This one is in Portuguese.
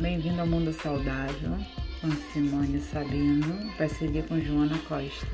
Bem-vindo ao Mundo Saudável, com Simone Sabino, parceria com Joana Costa.